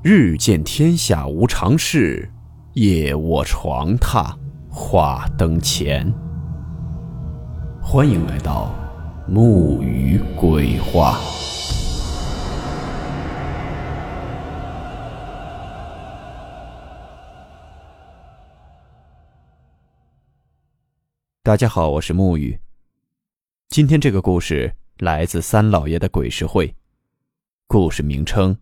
日见天下无常事，夜卧床榻话灯前。欢迎来到木鱼鬼话。大家好，我是木鱼。今天这个故事来自三老爷的鬼事会，故事名称。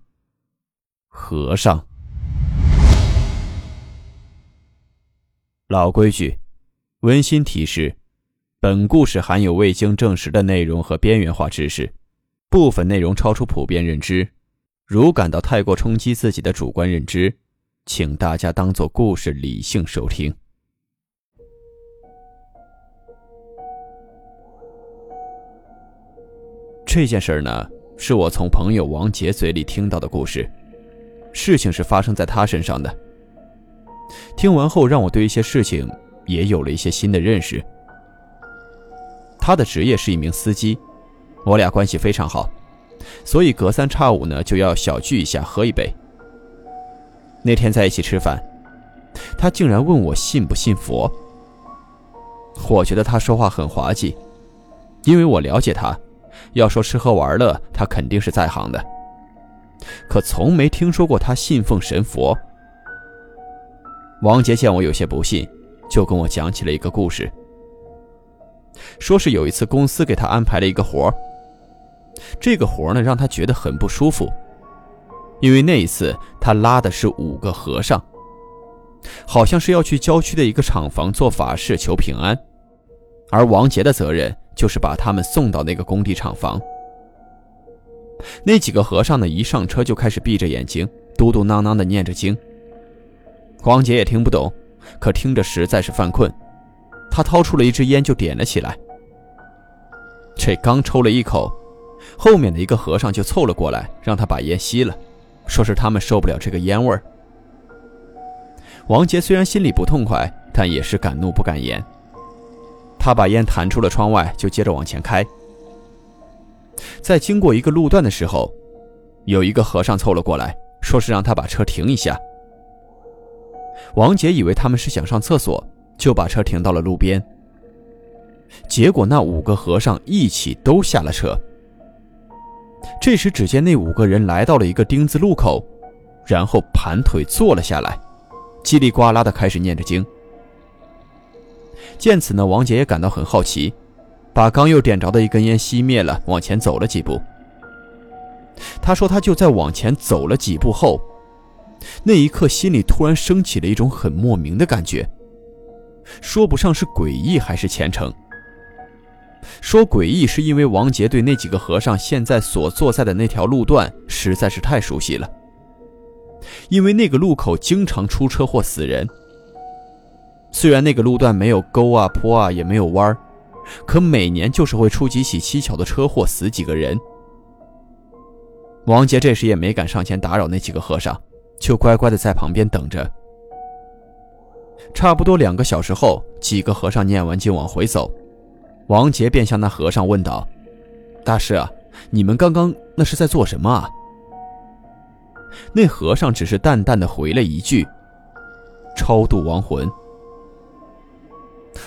和尚，老规矩，温馨提示：本故事含有未经证实的内容和边缘化知识，部分内容超出普遍认知。如感到太过冲击自己的主观认知，请大家当做故事理性收听。这件事儿呢，是我从朋友王杰嘴里听到的故事。事情是发生在他身上的。听完后，让我对一些事情也有了一些新的认识。他的职业是一名司机，我俩关系非常好，所以隔三差五呢就要小聚一下，喝一杯。那天在一起吃饭，他竟然问我信不信佛。我觉得他说话很滑稽，因为我了解他，要说吃喝玩乐，他肯定是在行的。可从没听说过他信奉神佛。王杰见我有些不信，就跟我讲起了一个故事，说是有一次公司给他安排了一个活这个活呢让他觉得很不舒服，因为那一次他拉的是五个和尚，好像是要去郊区的一个厂房做法事求平安，而王杰的责任就是把他们送到那个工地厂房。那几个和尚呢？一上车就开始闭着眼睛，嘟嘟囔囔的念着经。王杰也听不懂，可听着实在是犯困，他掏出了一支烟就点了起来。这刚抽了一口，后面的一个和尚就凑了过来，让他把烟吸了，说是他们受不了这个烟味儿。王杰虽然心里不痛快，但也是敢怒不敢言。他把烟弹出了窗外，就接着往前开。在经过一个路段的时候，有一个和尚凑了过来，说是让他把车停一下。王杰以为他们是想上厕所，就把车停到了路边。结果那五个和尚一起都下了车。这时，只见那五个人来到了一个丁字路口，然后盘腿坐了下来，叽里呱啦的开始念着经。见此呢，王杰也感到很好奇。把刚又点着的一根烟熄灭了，往前走了几步。他说：“他就在往前走了几步后，那一刻心里突然升起了一种很莫名的感觉，说不上是诡异还是虔诚。说诡异是因为王杰对那几个和尚现在所坐在的那条路段实在是太熟悉了，因为那个路口经常出车祸死人。虽然那个路段没有沟啊坡啊，也没有弯儿。”可每年就是会出几起蹊跷的车祸，死几个人。王杰这时也没敢上前打扰那几个和尚，就乖乖的在旁边等着。差不多两个小时后，几个和尚念完经往回走，王杰便向那和尚问道：“大师啊，你们刚刚那是在做什么啊？”那和尚只是淡淡的回了一句：“超度亡魂。”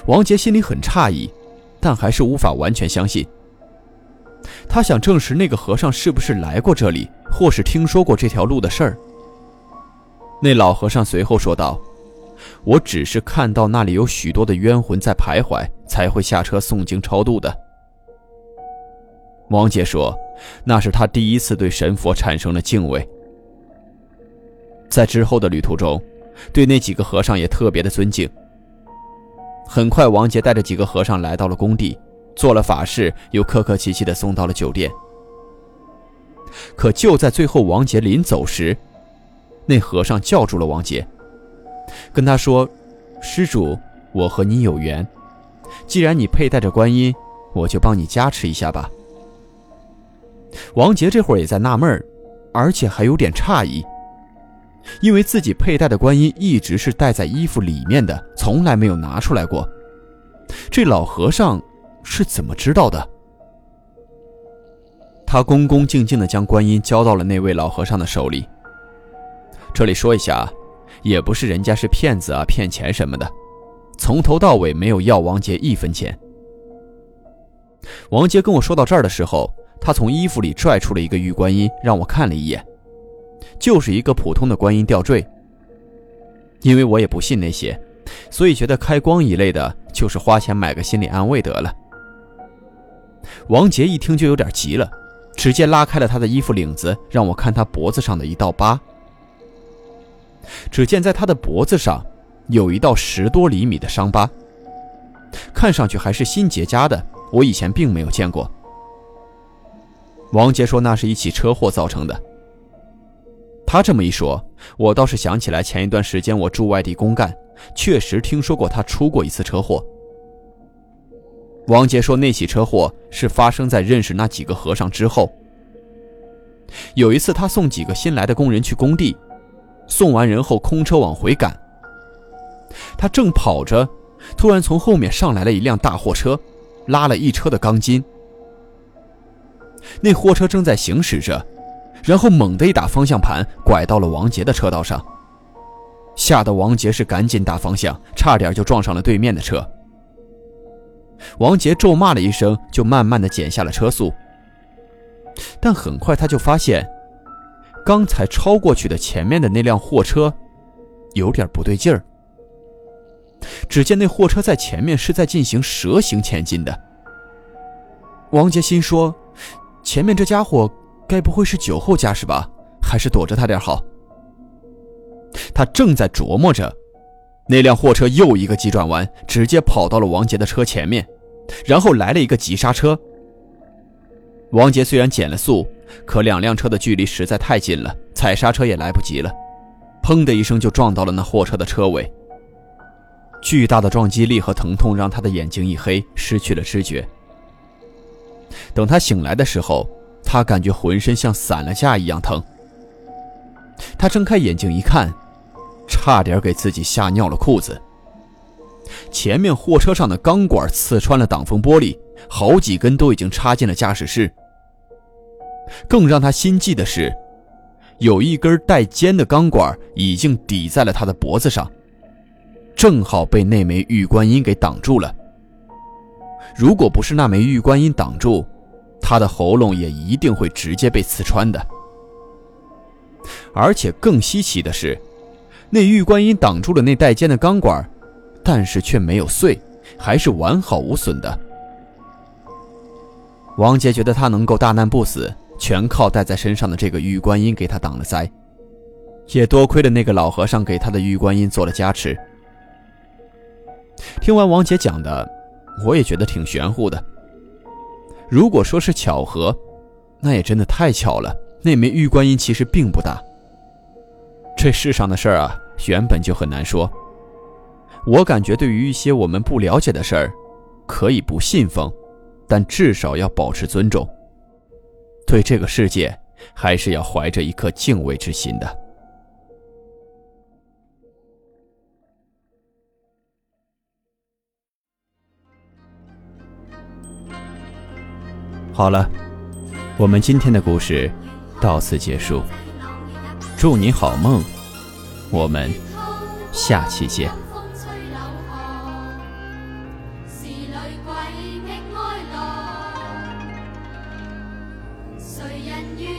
王杰心里很诧异。但还是无法完全相信。他想证实那个和尚是不是来过这里，或是听说过这条路的事儿。那老和尚随后说道：“我只是看到那里有许多的冤魂在徘徊，才会下车诵经超度的。”王杰说：“那是他第一次对神佛产生了敬畏。在之后的旅途中，对那几个和尚也特别的尊敬。”很快，王杰带着几个和尚来到了工地，做了法事，又客客气气地送到了酒店。可就在最后，王杰临走时，那和尚叫住了王杰，跟他说：“施主，我和你有缘，既然你佩戴着观音，我就帮你加持一下吧。”王杰这会儿也在纳闷而且还有点诧异。因为自己佩戴的观音一直是戴在衣服里面的，从来没有拿出来过。这老和尚是怎么知道的？他恭恭敬敬地将观音交到了那位老和尚的手里。这里说一下，也不是人家是骗子啊、骗钱什么的，从头到尾没有要王杰一分钱。王杰跟我说到这儿的时候，他从衣服里拽出了一个玉观音，让我看了一眼，就是一个普通的观音吊坠。因为我也不信那些，所以觉得开光一类的，就是花钱买个心理安慰得了。王杰一听就有点急了，直接拉开了他的衣服领子，让我看他脖子上的一道疤。只见在他的脖子上，有一道十多厘米的伤疤，看上去还是新结痂的，我以前并没有见过。王杰说那是一起车祸造成的。他这么一说，我倒是想起来前一段时间我住外地公干，确实听说过他出过一次车祸。王杰说那起车祸是发生在认识那几个和尚之后。有一次他送几个新来的工人去工地，送完人后空车往回赶。他正跑着，突然从后面上来了一辆大货车，拉了一车的钢筋。那货车正在行驶着。然后猛地一打方向盘，拐到了王杰的车道上，吓得王杰是赶紧打方向，差点就撞上了对面的车。王杰咒骂了一声，就慢慢的减下了车速。但很快他就发现，刚才超过去的前面的那辆货车，有点不对劲儿。只见那货车在前面是在进行蛇形前进的。王杰心说，前面这家伙。该不会是酒后驾驶吧？还是躲着他点好？他正在琢磨着，那辆货车又一个急转弯，直接跑到了王杰的车前面，然后来了一个急刹车。王杰虽然减了速，可两辆车的距离实在太近了，踩刹车也来不及了，砰的一声就撞到了那货车的车尾。巨大的撞击力和疼痛让他的眼睛一黑，失去了知觉。等他醒来的时候。他感觉浑身像散了架一样疼。他睁开眼睛一看，差点给自己吓尿了裤子。前面货车上的钢管刺穿了挡风玻璃，好几根都已经插进了驾驶室。更让他心悸的是，有一根带尖的钢管已经抵在了他的脖子上，正好被那枚玉观音给挡住了。如果不是那枚玉观音挡住，他的喉咙也一定会直接被刺穿的，而且更稀奇的是，那玉观音挡住了那带尖的钢管，但是却没有碎，还是完好无损的。王杰觉得他能够大难不死，全靠带在身上的这个玉观音给他挡了灾，也多亏了那个老和尚给他的玉观音做了加持。听完王杰讲的，我也觉得挺玄乎的。如果说是巧合，那也真的太巧了。那枚玉观音其实并不大。这世上的事儿啊，原本就很难说。我感觉，对于一些我们不了解的事儿，可以不信奉，但至少要保持尊重。对这个世界，还是要怀着一颗敬畏之心的。好了，我们今天的故事到此结束。祝你好梦，我们下期见。谁人愿？